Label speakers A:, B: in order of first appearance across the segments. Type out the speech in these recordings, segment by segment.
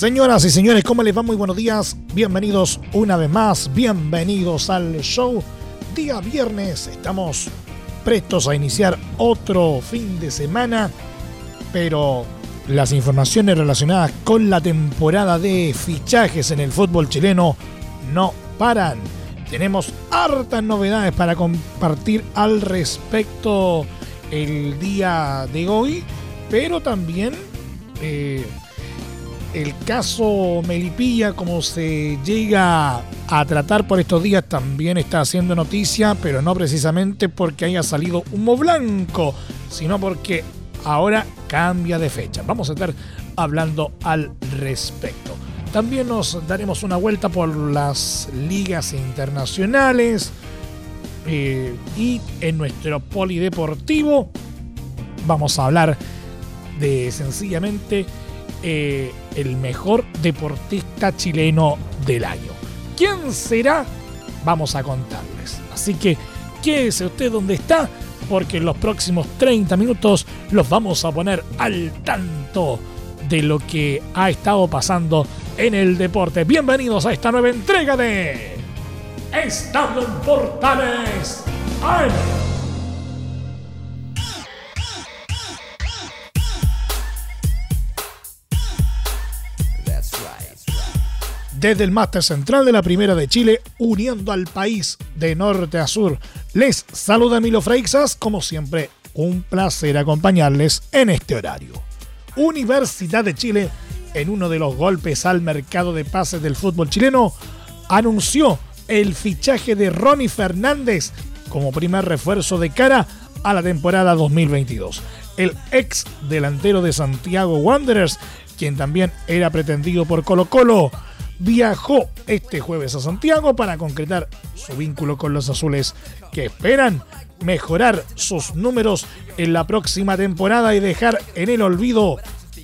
A: Señoras y señores, ¿cómo les va? Muy buenos días. Bienvenidos una vez más. Bienvenidos al show. Día viernes. Estamos prestos a iniciar otro fin de semana. Pero las informaciones relacionadas con la temporada de fichajes en el fútbol chileno no paran. Tenemos hartas novedades para compartir al respecto el día de hoy, pero también eh, el caso Melipilla, como se llega a tratar por estos días, también está haciendo noticia, pero no precisamente porque haya salido humo blanco, sino porque ahora cambia de fecha. Vamos a estar hablando al respecto. También nos daremos una vuelta por las ligas internacionales eh, y en nuestro polideportivo vamos a hablar de sencillamente eh, el mejor deportista chileno del año. ¿Quién será? Vamos a contarles. Así que quédese usted donde está porque en los próximos 30 minutos los vamos a poner al tanto de lo que ha estado pasando en el deporte. Bienvenidos a esta nueva entrega de Estadio Portales. ¡Ay! Desde el máster central de la Primera de Chile, uniendo al país de norte a sur, les saluda Emilio Freixas, como siempre, un placer acompañarles en este horario. Universidad de Chile, en uno de los golpes al mercado de pases del fútbol chileno, anunció el fichaje de Ronnie Fernández como primer refuerzo de cara a la temporada 2022. El ex delantero de Santiago Wanderers, quien también era pretendido por Colo Colo, viajó este jueves a Santiago para concretar su vínculo con los azules que esperan mejorar sus números en la próxima temporada y dejar en el olvido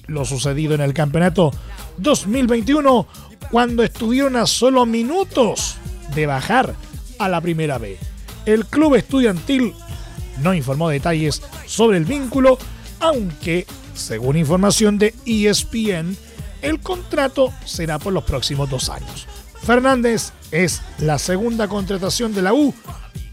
A: lo sucedido en el campeonato 2021 cuando estuvieron a solo minutos de bajar a la primera B. El club estudiantil no informó detalles sobre el vínculo, aunque, según información de ESPN, el contrato será por los próximos dos años. Fernández es la segunda contratación de la U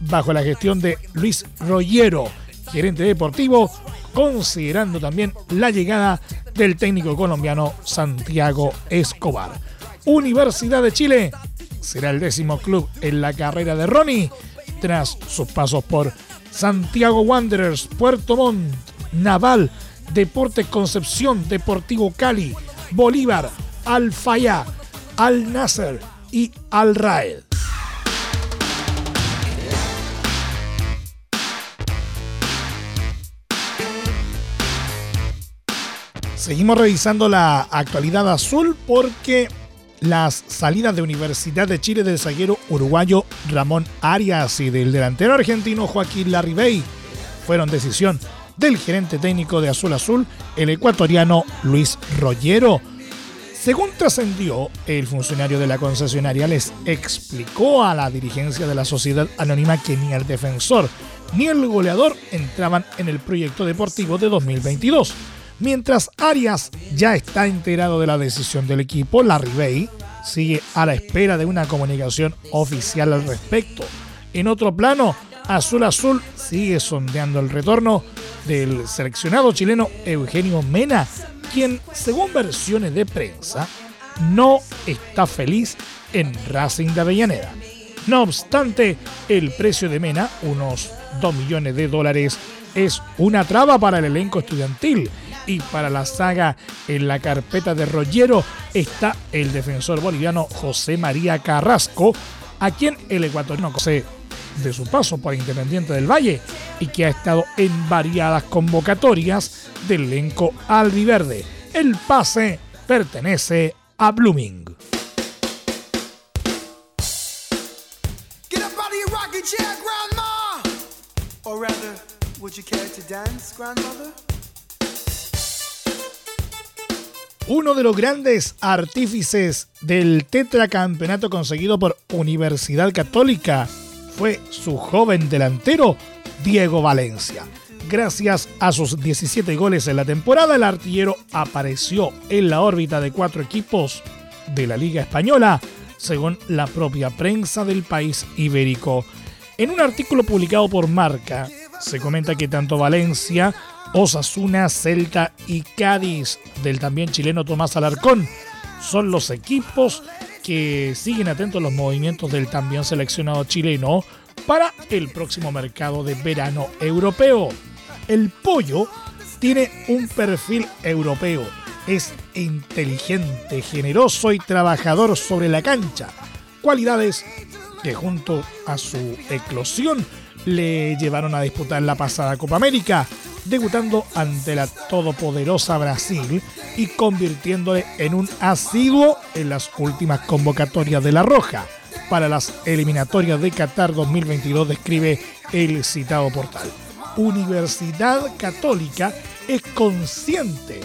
A: bajo la gestión de Luis Rollero, gerente deportivo, considerando también la llegada del técnico colombiano Santiago Escobar. Universidad de Chile será el décimo club en la carrera de Ronnie tras sus pasos por Santiago Wanderers, Puerto Montt, Naval, Deportes Concepción, Deportivo Cali, Bolívar, Al Fayá, Al Nasser y Al Raed. Seguimos revisando la actualidad azul porque las salidas de Universidad de Chile del zaguero uruguayo Ramón Arias y del delantero argentino Joaquín Larribey fueron decisión del gerente técnico de Azul Azul, el ecuatoriano Luis Rollero. Según trascendió, el funcionario de la concesionaria les explicó a la dirigencia de la sociedad anónima que ni el defensor ni el goleador entraban en el proyecto deportivo de 2022. Mientras Arias ya está enterado de la decisión del equipo, Larry Bay sigue a la espera de una comunicación oficial al respecto. En otro plano, Azul Azul sigue sondeando el retorno del seleccionado chileno Eugenio Mena, quien, según versiones de prensa, no está feliz en Racing de Avellaneda. No obstante, el precio de Mena, unos 2 millones de dólares, es una traba para el elenco estudiantil y para la saga en la carpeta de Rollero está el defensor boliviano José María Carrasco, a quien el ecuatoriano conoce de su paso por Independiente del Valle y que ha estado en variadas convocatorias del elenco albiverde. El pase pertenece a Blooming. Uno de los grandes artífices del tetracampeonato conseguido por Universidad Católica fue su joven delantero Diego Valencia. Gracias a sus 17 goles en la temporada, el artillero apareció en la órbita de cuatro equipos de la Liga Española, según la propia prensa del país ibérico. En un artículo publicado por Marca, se comenta que tanto Valencia, Osasuna, Celta y Cádiz del también chileno Tomás Alarcón son los equipos que siguen atentos los movimientos del también seleccionado chileno para el próximo mercado de verano europeo. El pollo tiene un perfil europeo. Es inteligente, generoso y trabajador sobre la cancha. Cualidades que junto a su eclosión le llevaron a disputar la pasada Copa América, debutando ante la todopoderosa Brasil y convirtiéndole en un asiduo en las últimas convocatorias de La Roja. Para las eliminatorias de Qatar 2022 describe el citado portal. Universidad Católica es consciente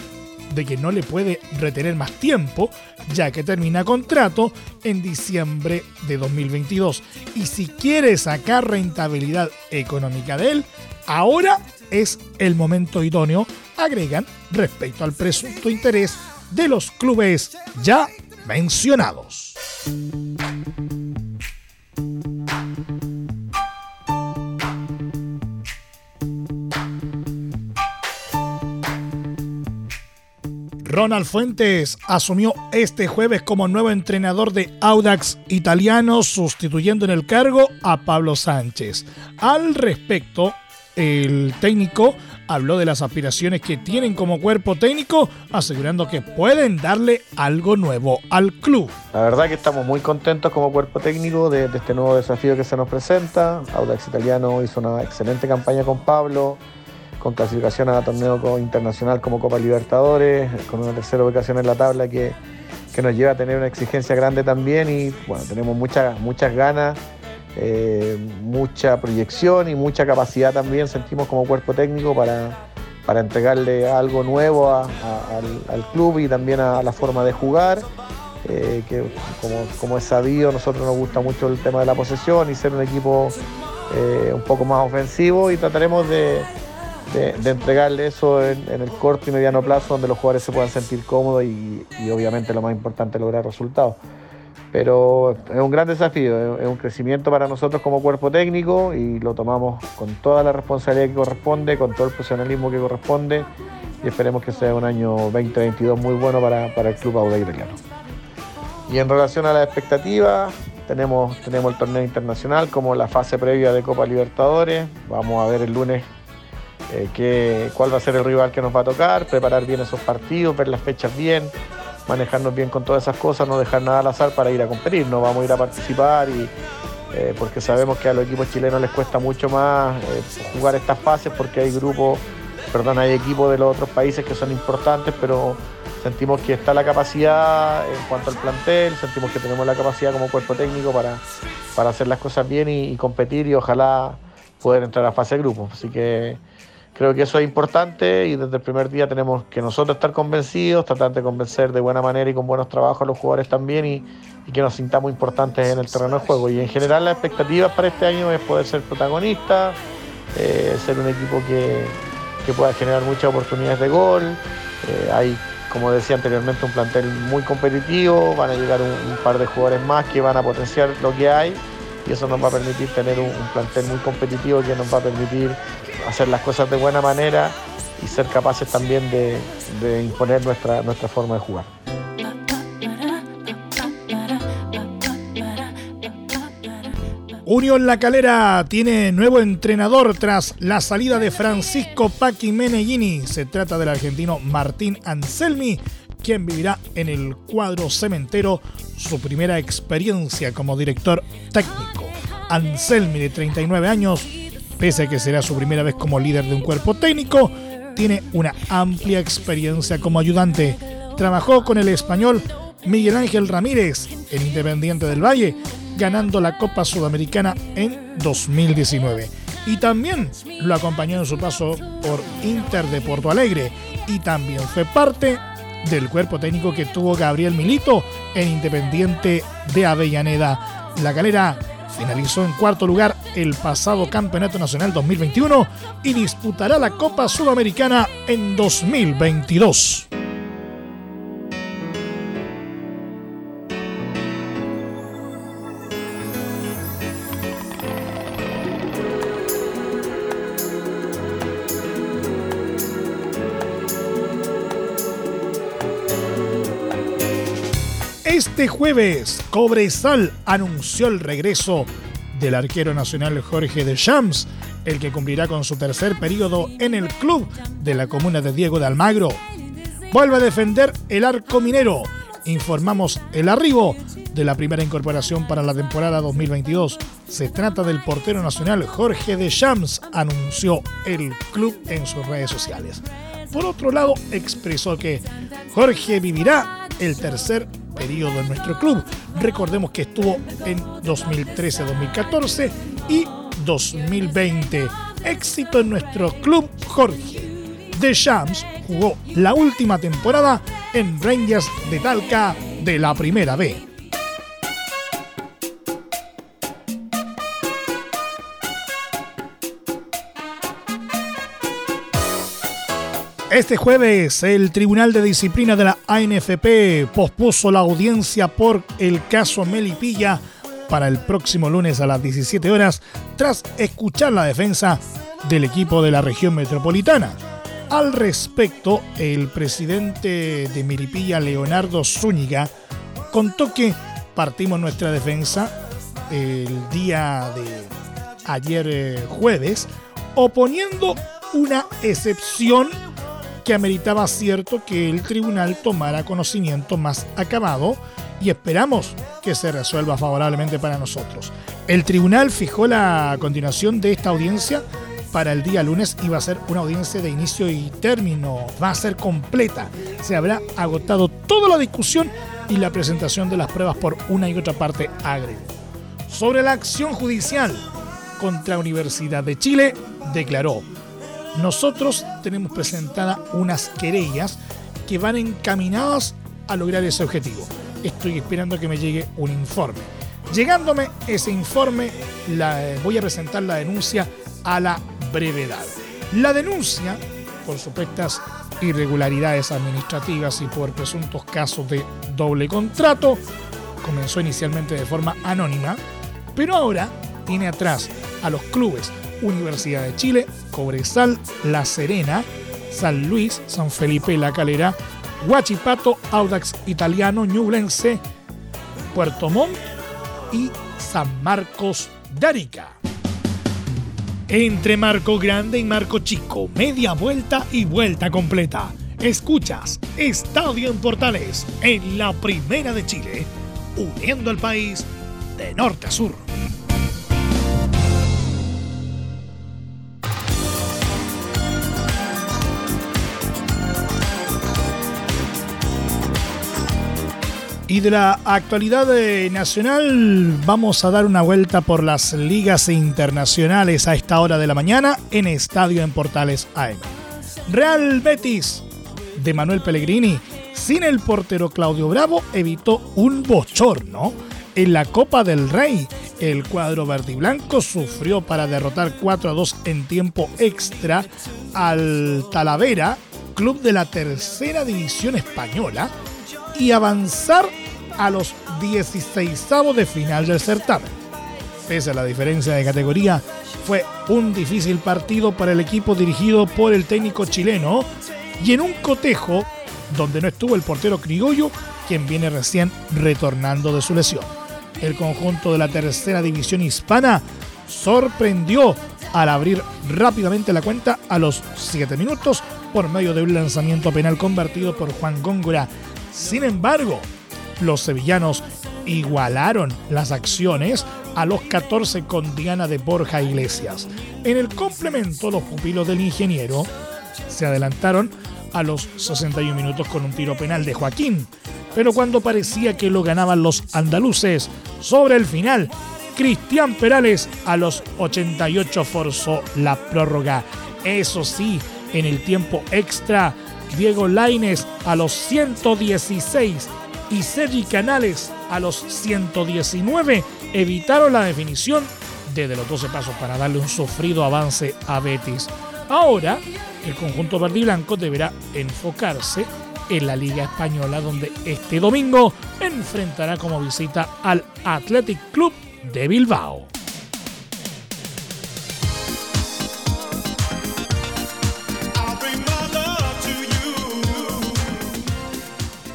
A: de que no le puede retener más tiempo, ya que termina contrato en diciembre de 2022. Y si quiere sacar rentabilidad económica de él, ahora es el momento idóneo, agregan respecto al presunto interés de los clubes ya mencionados. Ronald Fuentes asumió este jueves como nuevo entrenador de Audax Italiano, sustituyendo en el cargo a Pablo Sánchez. Al respecto, el técnico habló de las aspiraciones que tienen como cuerpo técnico, asegurando que pueden darle algo nuevo al club.
B: La verdad que estamos muy contentos como cuerpo técnico de, este nuevo desafío que se nos presenta. Audax Italiano hizo una excelente campaña con Pablo con clasificación a torneo internacional como Copa Libertadores, con una tercera ubicación en la tabla que, nos lleva a tener una exigencia grande también y bueno, tenemos muchas muchas ganas, eh, mucha proyección y mucha capacidad también sentimos como cuerpo técnico para, para entregarle algo nuevo al, club y también a, la forma de jugar. Eh, que como, es sabido, nosotros nos gusta mucho el tema de la posesión y ser un equipo eh, un poco más ofensivo y trataremos de, de, entregarle eso en, el corto y mediano plazo donde los jugadores se puedan sentir cómodos y, obviamente lo más importante lograr resultados. Pero es un gran desafío, es un crecimiento para nosotros como cuerpo técnico y lo tomamos con toda la responsabilidad que corresponde, con todo el profesionalismo que corresponde y esperemos que sea un año 2022 muy bueno para, el Club Auda Italiano. Y en relación a las expectativas, tenemos, tenemos el torneo internacional como la fase previa de Copa Libertadores. Vamos a ver el lunes eh, cuál va a ser el rival que nos va a tocar, preparar bien esos partidos, ver las fechas bien, manejarnos bien con todas esas cosas, no dejar nada al azar para ir a competir, no vamos a ir a participar y, eh, porque sabemos que a los equipos chilenos les cuesta mucho más eh, jugar estas fases porque hay grupos, perdón, hay equipos de los otros países que son importantes, pero sentimos que está la capacidad en cuanto al plantel, sentimos que tenemos la capacidad como cuerpo técnico para, para hacer las cosas bien y, competir y ojalá poder entrar a fase de grupos. Así que Creo que eso es importante y desde el primer día tenemos que nosotros estar convencidos, tratar de convencer de buena manera y con buenos trabajos a los jugadores también y, que nos sintamos importantes en el terreno de juego. Y en general las expectativas para este año es poder ser protagonista, eh, ser un equipo que, pueda generar muchas oportunidades de gol. Eh, hay, como decía anteriormente, un plantel muy competitivo, van a llegar un, par de jugadores más que van a potenciar lo que hay y eso nos va a permitir tener un plantel muy competitivo que nos va a permitir hacer las cosas de buena manera y ser capaces también de, imponer nuestra, nuestra forma de jugar.
A: Unión La Calera tiene nuevo entrenador tras la salida de Francisco Paqui Meneghini. Se trata del argentino Martín Anselmi, quien vivirá en el cuadro cementero su primera experiencia como director técnico. Anselmi, de 39 años, Pese a que será su primera vez como líder de un cuerpo técnico, tiene una amplia experiencia como ayudante. trabajó con el español Miguel Ángel Ramírez en Independiente del Valle, ganando la Copa Sudamericana en 2019. Y también lo acompañó en su paso por Inter de Porto Alegre y también fue parte del cuerpo técnico que tuvo Gabriel Milito en Independiente de Avellaneda. La galera finalizó en cuarto lugar el pasado Campeonato Nacional 2021 y disputará la Copa Sudamericana en 2022. Este jueves, Cobresal anunció el regreso del arquero nacional Jorge de Shams, el que cumplirá con su tercer periodo en el club de la comuna de Diego de Almagro. Vuelve a defender el arco minero. Informamos el arribo de la primera incorporación para la temporada 2022. Se trata del portero nacional Jorge de Shams, anunció el club en sus redes sociales. Por otro lado, expresó que Jorge vivirá el tercer periodo en nuestro club. Recordemos que estuvo en 2013-2014 y 2020. Éxito en nuestro club Jorge. De Shams jugó la última temporada en Rangers de Talca de la Primera B. Este jueves, el Tribunal de Disciplina de la ANFP pospuso la audiencia por el caso Melipilla para el próximo lunes a las 17 horas, tras escuchar la defensa del equipo de la región metropolitana. Al respecto, el presidente de Melipilla, Leonardo Zúñiga, contó que partimos nuestra defensa el día de ayer eh, jueves, oponiendo una excepción que ameritaba cierto que el tribunal tomara conocimiento más acabado y esperamos que se resuelva favorablemente para nosotros. El tribunal fijó la continuación de esta audiencia para el día lunes y va a ser una audiencia de inicio y término, va a ser completa. Se habrá agotado toda la discusión y la presentación de las pruebas por una y otra parte agregó. Sobre la acción judicial contra Universidad de Chile, declaró nosotros tenemos presentadas unas querellas que van encaminadas a lograr ese objetivo. Estoy esperando que me llegue un informe. Llegándome ese informe, voy a presentar la denuncia a la brevedad. La denuncia por supuestas irregularidades administrativas y por presuntos casos de doble contrato comenzó inicialmente de forma anónima, pero ahora tiene atrás a los clubes Universidad de Chile, Cobresal, La Serena, San Luis, San Felipe La Calera, Huachipato, Audax Italiano, Ñublense, Puerto Montt y San Marcos de Arica. Entre Marco Grande y Marco Chico, media vuelta y vuelta completa. Escuchas Estadio en Portales en la Primera de Chile, uniendo al país de norte a sur. Y de la actualidad nacional vamos a dar una vuelta por las ligas internacionales a esta hora de la mañana en Estadio en Portales AM. Real Betis de Manuel Pellegrini sin el portero Claudio Bravo evitó un bochorno en la Copa del Rey. El cuadro verde y blanco sufrió para derrotar 4 a 2 en tiempo extra al Talavera, club de la tercera división española, y avanzar a los 16 de final del certamen. Pese a la diferencia de categoría, fue un difícil partido para el equipo dirigido por el técnico chileno y en un cotejo donde no estuvo el portero criollo, quien viene recién retornando de su lesión. El conjunto de la tercera división hispana sorprendió al abrir rápidamente la cuenta a los 7 minutos por medio de un lanzamiento penal convertido por Juan Góngora sin embargo, los sevillanos igualaron las acciones a los 14 con Diana de Borja Iglesias. En el complemento, los pupilos del ingeniero se adelantaron a los 61 minutos con un tiro penal de Joaquín. Pero cuando parecía que lo ganaban los andaluces, sobre el final, Cristian Perales a los 88 forzó la prórroga. Eso sí, en el tiempo extra, Diego Laines a los 116 y Sergi Canales a los 119 evitaron la definición desde los 12 pasos para darle un sufrido avance a Betis. Ahora, el conjunto verde y blanco deberá enfocarse en la Liga Española, donde este domingo enfrentará como visita al Athletic Club de Bilbao.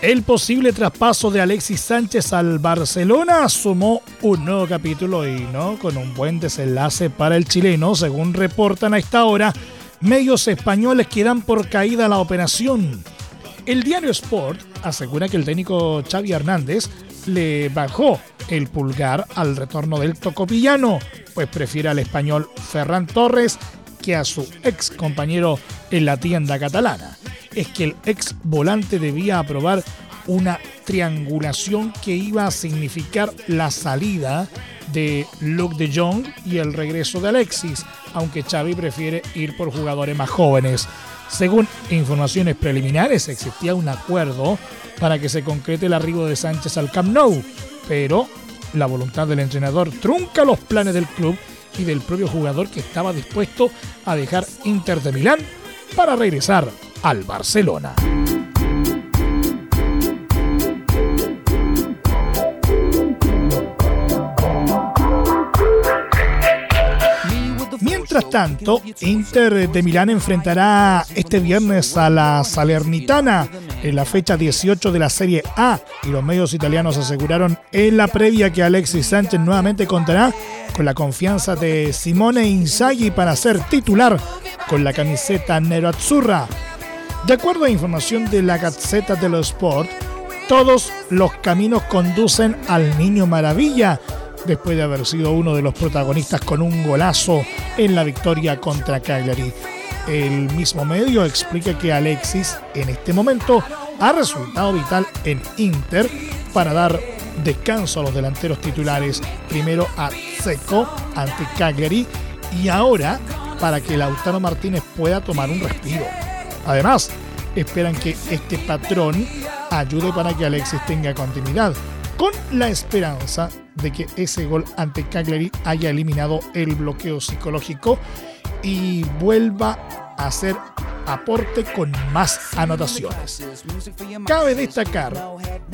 A: El posible traspaso de Alexis Sánchez al Barcelona sumó un nuevo capítulo y no con un buen desenlace para el chileno, según reportan a esta hora medios españoles que dan por caída la operación. El diario Sport asegura que el técnico Xavi Hernández le bajó el pulgar al retorno del tocopillano, pues prefiere al español Ferran Torres que a su ex compañero en la tienda catalana. Es que el ex volante debía aprobar una triangulación que iba a significar la salida de Luke de Jong y el regreso de Alexis, aunque Xavi prefiere ir por jugadores más jóvenes. Según informaciones preliminares, existía un acuerdo para que se concrete el arribo de Sánchez al Camp Nou, pero la voluntad del entrenador trunca los planes del club y del propio jugador que estaba dispuesto a dejar Inter de Milán para regresar al Barcelona. Mientras tanto, Inter de Milán enfrentará este viernes a la Salernitana en la fecha 18 de la Serie A y los medios italianos aseguraron en la previa que Alexis Sánchez nuevamente contará con la confianza de Simone Inzaghi para ser titular con la camiseta nero-azzurra. De acuerdo a información de la Gazzetta dello Sport, todos los caminos conducen al Niño Maravilla, después de haber sido uno de los protagonistas con un golazo en la victoria contra Cagliari. El mismo medio explica que Alexis en este momento ha resultado vital en Inter para dar descanso a los delanteros titulares, primero a Seco ante Cagliari y ahora para que Lautaro Martínez pueda tomar un respiro. Además, esperan que este patrón ayude para que Alexis tenga continuidad, con la esperanza de que ese gol ante Cagliari haya eliminado el bloqueo psicológico y vuelva a hacer aporte con más anotaciones. Cabe destacar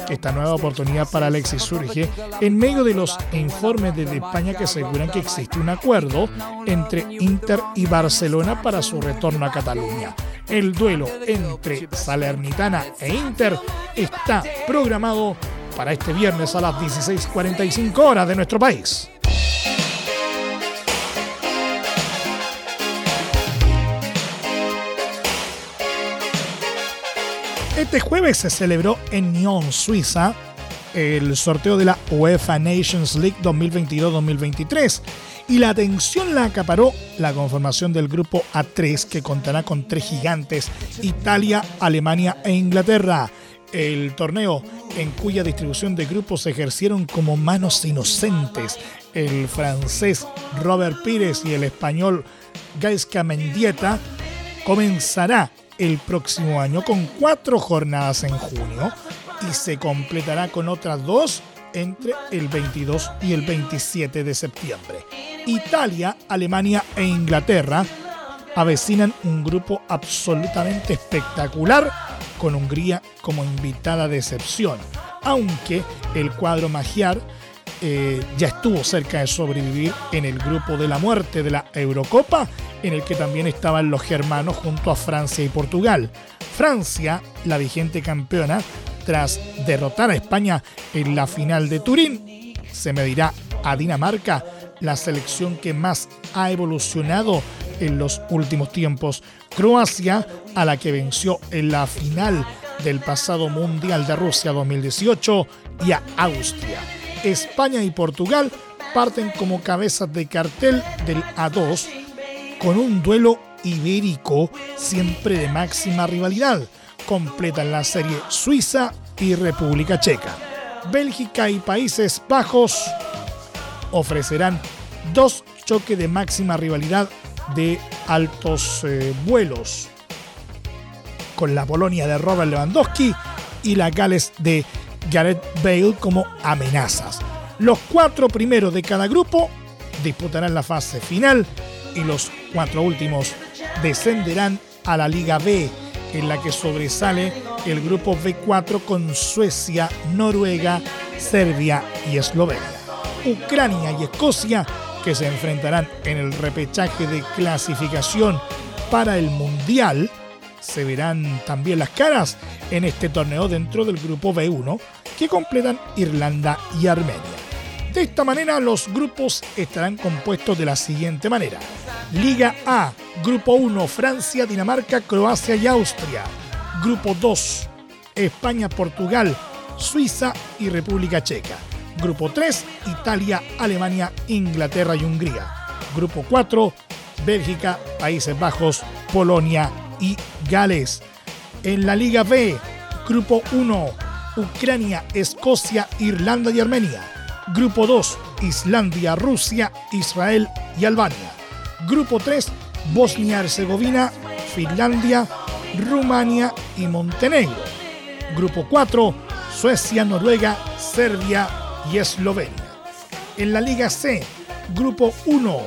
A: que esta nueva oportunidad para Alexis surge en medio de los informes desde España que aseguran que existe un acuerdo entre Inter y Barcelona para su retorno a Cataluña. El duelo entre Salernitana e Inter está programado para este viernes a las 16.45 horas de nuestro país. Este jueves se celebró en Nyon, Suiza, el sorteo de la UEFA Nations League 2022-2023 y la atención la acaparó la conformación del grupo A3 que contará con tres gigantes, Italia, Alemania e Inglaterra. El torneo en cuya distribución de grupos se ejercieron como manos inocentes el francés Robert Pires y el español Gaisca Mendieta, comenzará el próximo año con cuatro jornadas en junio y se completará con otras dos entre el 22 y el 27 de septiembre. Italia, Alemania e Inglaterra avecinan un grupo absolutamente espectacular con Hungría como invitada de excepción, aunque el cuadro magiar eh, ya estuvo cerca de sobrevivir en el grupo de la muerte de la Eurocopa, en el que también estaban los germanos junto a Francia y Portugal. Francia, la vigente campeona, tras derrotar a España en la final de Turín, se medirá a Dinamarca, la selección que más ha evolucionado en los últimos tiempos. Croacia, a la que venció en la final del pasado Mundial de Rusia 2018, y a Austria. España y Portugal parten como cabezas de cartel del A2 con un duelo ibérico, siempre de máxima rivalidad. Completan la serie Suiza y República Checa. Bélgica y Países Bajos ofrecerán dos choques de máxima rivalidad de altos eh, vuelos con la Polonia de Robert Lewandowski y la Gales de Gareth Bale como amenazas. Los cuatro primeros de cada grupo disputarán la fase final y los cuatro últimos descenderán a la Liga B, en la que sobresale el grupo B4 con Suecia, Noruega, Serbia y Eslovenia. Ucrania y Escocia, que se enfrentarán en el repechaje de clasificación para el Mundial, se verán también las caras en este torneo dentro del grupo B1, que completan Irlanda y Armenia. De esta manera, los grupos estarán compuestos de la siguiente manera. Liga A, Grupo 1, Francia, Dinamarca, Croacia y Austria. Grupo 2, España, Portugal, Suiza y República Checa. Grupo 3, Italia, Alemania, Inglaterra y Hungría. Grupo 4, Bélgica, Países Bajos, Polonia y Gales. En la Liga B, Grupo 1, Ucrania, Escocia, Irlanda y Armenia. Grupo 2, Islandia, Rusia, Israel y Albania. Grupo 3, Bosnia-Herzegovina, Finlandia, Rumania y Montenegro. Grupo 4, Suecia, Noruega, Serbia y Eslovenia. En la Liga C, Grupo 1,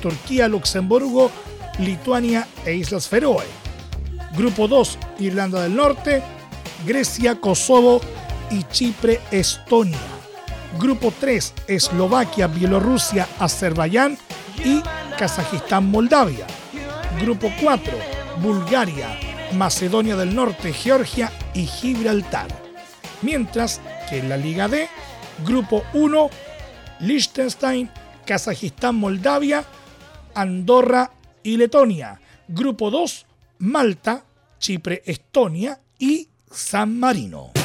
A: Turquía, Luxemburgo, Lituania e Islas Feroe. Grupo 2, Irlanda del Norte, Grecia, Kosovo y Chipre, Estonia. Grupo 3, Eslovaquia, Bielorrusia, Azerbaiyán y Kazajistán, Moldavia. Grupo 4, Bulgaria, Macedonia del Norte, Georgia y Gibraltar. Mientras que en la Liga D, Grupo 1, Liechtenstein, Kazajistán, Moldavia, Andorra y Letonia. Grupo 2, Malta, Chipre, Estonia y San Marino.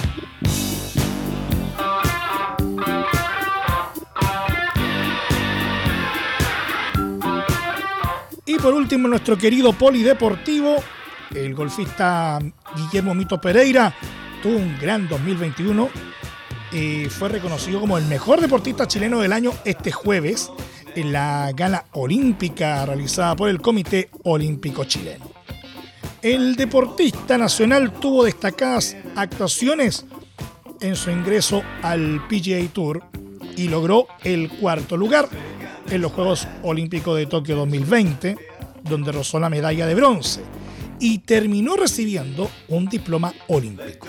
A: Por último, nuestro querido polideportivo, el golfista Guillermo Mito Pereira, tuvo un gran 2021 y fue reconocido como el mejor deportista chileno del año este jueves en la gala olímpica realizada por el Comité Olímpico Chileno. El deportista nacional tuvo destacadas actuaciones en su ingreso al PGA Tour y logró el cuarto lugar en los Juegos Olímpicos de Tokio 2020, donde rozó la medalla de bronce y terminó recibiendo un diploma olímpico.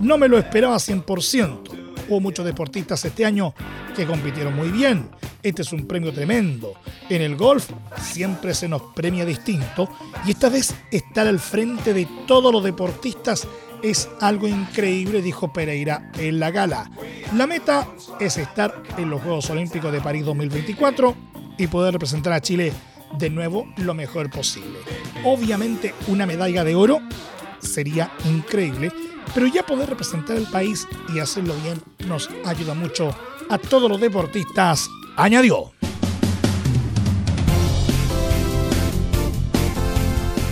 A: No me lo esperaba 100%. Hubo muchos deportistas este año que compitieron muy bien. Este es un premio tremendo. En el golf siempre se nos premia distinto y esta vez estar al frente de todos los deportistas es algo increíble, dijo Pereira en la gala. La meta es estar en los Juegos Olímpicos de París 2024 y poder representar a Chile de nuevo lo mejor posible. Obviamente una medalla de oro sería increíble, pero ya poder representar el país y hacerlo bien nos ayuda mucho a todos los deportistas, añadió.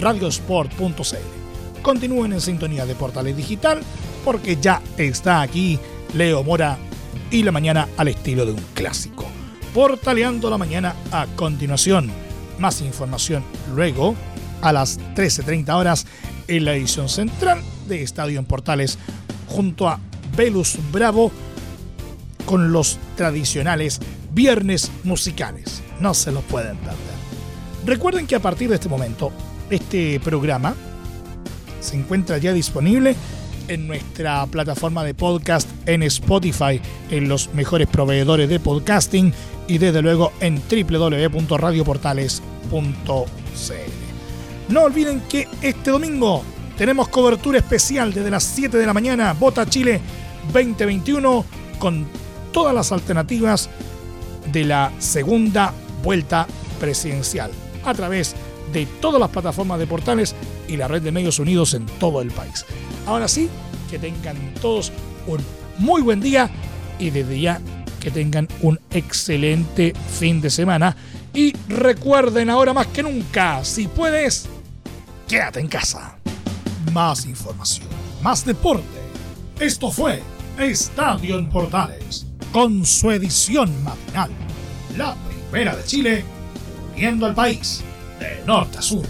A: radiosport.cl. Continúen en sintonía de Portales Digital porque ya está aquí Leo Mora y la mañana al estilo de un clásico. Portaleando la mañana a continuación. Más información luego a las 13.30 horas en la edición central de Estadio en Portales junto a Velus Bravo con los tradicionales viernes musicales. No se lo pueden perder. Recuerden que a partir de este momento este programa se encuentra ya disponible en nuestra plataforma de podcast en Spotify, en los mejores proveedores de podcasting y desde luego en www.radioportales.cl. No olviden que este domingo tenemos cobertura especial desde las 7 de la mañana, Bota Chile 2021, con todas las alternativas de la segunda vuelta presidencial a través de todas las plataformas de portales y la red de medios unidos en todo el país. Ahora sí, que tengan todos un muy buen día y desde ya que tengan un excelente fin de semana. Y recuerden ahora más que nunca, si puedes, quédate en casa. Más información, más deporte. Esto fue Estadio en Portales, con su edición matinal. La primera de Chile, viendo al país de norte a sur.